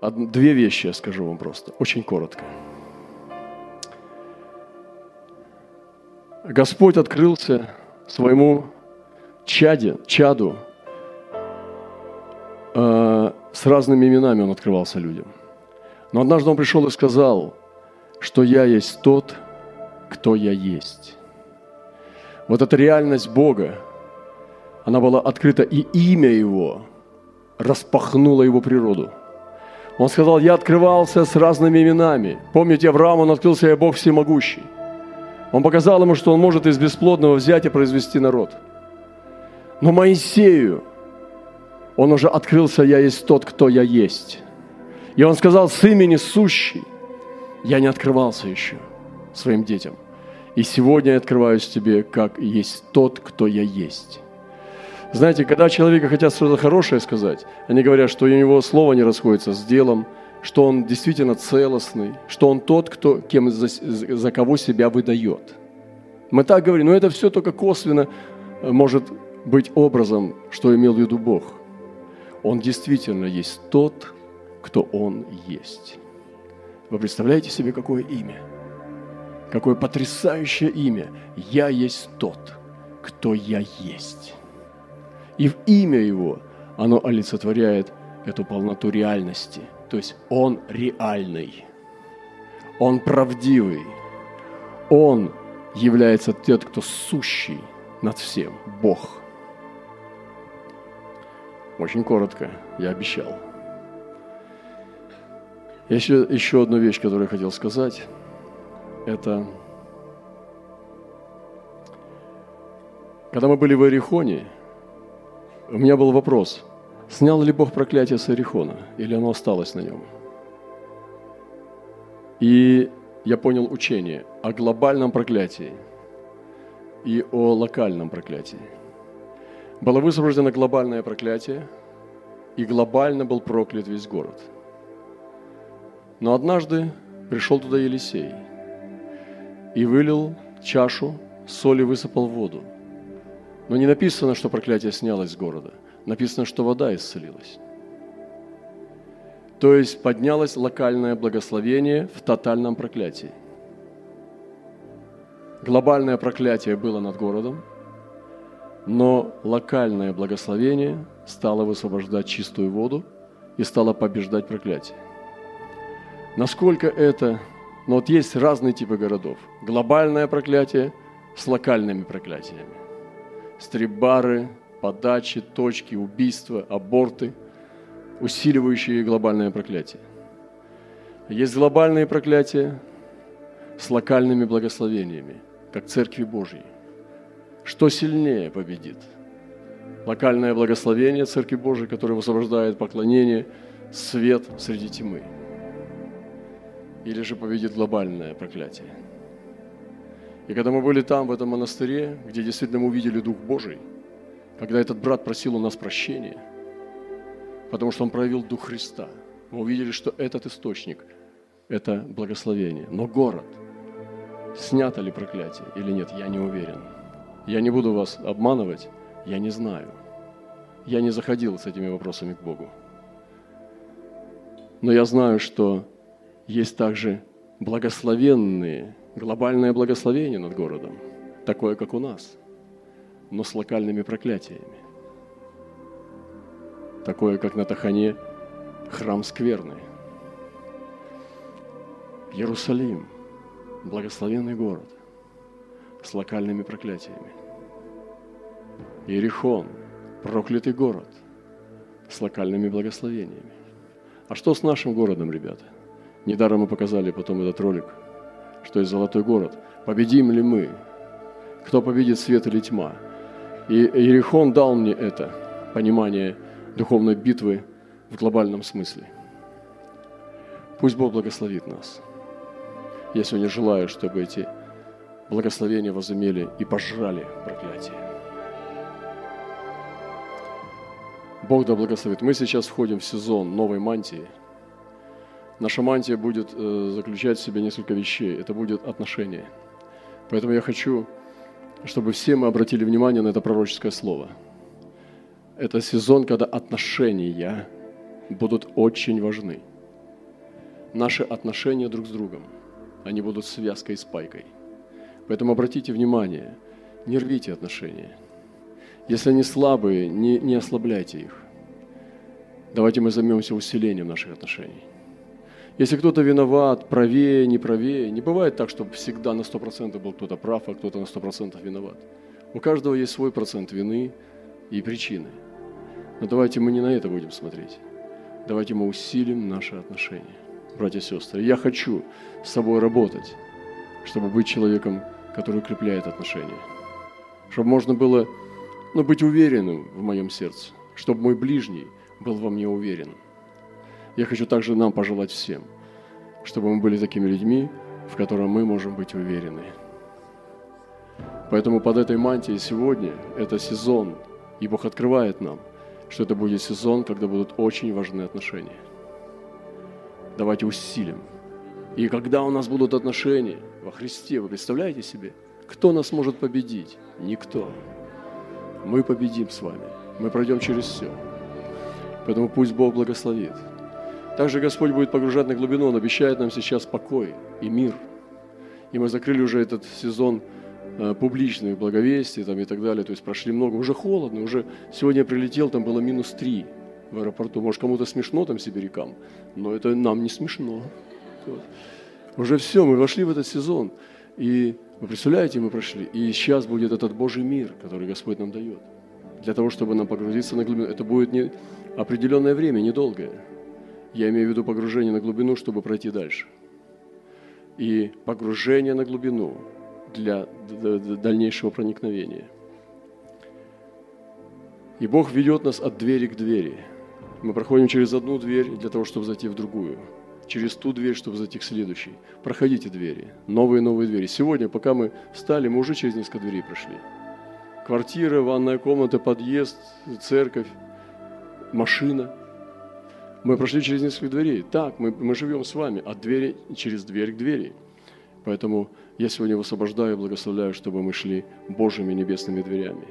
Две вещи я скажу вам просто, очень коротко. Господь открылся своему чаде, чаду э, с разными именами Он открывался людям. Но однажды Он пришел и сказал, что я есть тот, кто я есть. Вот эта реальность Бога, она была открыта, и имя Его распахнуло Его природу. Он сказал, я открывался с разными именами. Помните, Авраам, он открылся, я Бог всемогущий. Он показал ему, что он может из бесплодного взять и произвести народ. Но Моисею, он уже открылся, я есть тот, кто я есть. И он сказал, с имени сущий, я не открывался еще своим детям. И сегодня я открываюсь тебе, как есть тот, кто я есть. Знаете, когда человека хотят что-то хорошее сказать, они говорят, что у него слово не расходится с делом, что он действительно целостный, что он тот, кто, кем, за, за кого себя выдает. Мы так говорим, но это все только косвенно э, может быть образом, что имел в виду Бог. Он действительно есть тот, кто Он есть. Вы представляете себе, какое имя? Какое потрясающее имя. Я есть тот, кто я есть. И в имя Его оно олицетворяет эту полноту реальности. То есть Он реальный, Он правдивый, Он является тот, кто сущий над всем, Бог. Очень коротко, я обещал. Еще, еще одну вещь, которую я хотел сказать, это когда мы были в Иерихоне, у меня был вопрос, снял ли Бог проклятие с Иерихона, или оно осталось на нем? И я понял учение о глобальном проклятии и о локальном проклятии. Было высвобождено глобальное проклятие, и глобально был проклят весь город. Но однажды пришел туда Елисей и вылил чашу, соли высыпал воду. Но не написано, что проклятие снялось с города. Написано, что вода исцелилась. То есть поднялось локальное благословение в тотальном проклятии. Глобальное проклятие было над городом, но локальное благословение стало высвобождать чистую воду и стало побеждать проклятие. Насколько это... Но вот есть разные типы городов. Глобальное проклятие с локальными проклятиями. Стрибары, подачи, точки, убийства, аборты – усиливающие глобальное проклятие. Есть глобальные проклятия с локальными благословениями, как Церкви Божьей. Что сильнее победит? Локальное благословение Церкви Божьей, которое высвобождает поклонение, свет среди тьмы. Или же победит глобальное проклятие. И когда мы были там, в этом монастыре, где действительно мы увидели Дух Божий, когда этот брат просил у нас прощения – потому что он проявил Дух Христа. Мы увидели, что этот источник – это благословение. Но город, снято ли проклятие или нет, я не уверен. Я не буду вас обманывать, я не знаю. Я не заходил с этими вопросами к Богу. Но я знаю, что есть также благословенные, глобальное благословение над городом, такое, как у нас, но с локальными проклятиями такое, как на Тахане, храм скверный. Иерусалим, благословенный город с локальными проклятиями. Иерихон, проклятый город с локальными благословениями. А что с нашим городом, ребята? Недаром мы показали потом этот ролик, что есть золотой город. Победим ли мы? Кто победит свет или тьма? И Иерихон дал мне это понимание – духовной битвы в глобальном смысле. Пусть Бог благословит нас. Я сегодня желаю, чтобы эти благословения возымели и пожрали проклятие. Бог да благословит. Мы сейчас входим в сезон новой мантии. Наша мантия будет э, заключать в себе несколько вещей. Это будет отношение. Поэтому я хочу, чтобы все мы обратили внимание на это пророческое слово – это сезон, когда отношения будут очень важны. наши отношения друг с другом, они будут связкой с пайкой. Поэтому обратите внимание, не рвите отношения. Если они слабые, не, не ослабляйте их. Давайте мы займемся усилением наших отношений. Если кто-то виноват, правее, не правее, не бывает так, чтобы всегда на 100% был кто-то прав, а кто-то на 100% виноват. У каждого есть свой процент вины и причины. Но давайте мы не на это будем смотреть. Давайте мы усилим наши отношения. Братья и сестры, я хочу с собой работать, чтобы быть человеком, который укрепляет отношения. Чтобы можно было ну, быть уверенным в моем сердце, чтобы мой ближний был во мне уверен. Я хочу также нам пожелать всем, чтобы мы были такими людьми, в которых мы можем быть уверены. Поэтому под этой мантией сегодня это сезон, и Бог открывает нам, что это будет сезон, когда будут очень важные отношения. Давайте усилим. И когда у нас будут отношения во Христе, вы представляете себе, кто нас может победить? Никто. Мы победим с вами. Мы пройдем через все. Поэтому пусть Бог благословит. Также Господь будет погружать на глубину. Он обещает нам сейчас покой и мир. И мы закрыли уже этот сезон Э, публичные благовестия там, и так далее. То есть прошли много. Уже холодно. Уже сегодня я прилетел, там было минус три в аэропорту. Может, кому-то смешно там сибирякам, но это нам не смешно. Вот. Уже все, мы вошли в этот сезон. И вы представляете, мы прошли. И сейчас будет этот Божий мир, который Господь нам дает. Для того, чтобы нам погрузиться на глубину. Это будет не определенное время, недолгое. Я имею в виду погружение на глубину, чтобы пройти дальше. И погружение на глубину для дальнейшего проникновения. И Бог ведет нас от двери к двери. Мы проходим через одну дверь для того, чтобы зайти в другую. Через ту дверь, чтобы зайти к следующей. Проходите двери. Новые новые двери. Сегодня, пока мы встали, мы уже через несколько дверей прошли. Квартира, ванная комната, подъезд, церковь, машина. Мы прошли через несколько дверей. Так, мы, мы живем с вами от двери через дверь к двери. Поэтому я сегодня высвобождаю и благословляю, чтобы мы шли Божьими небесными дверями.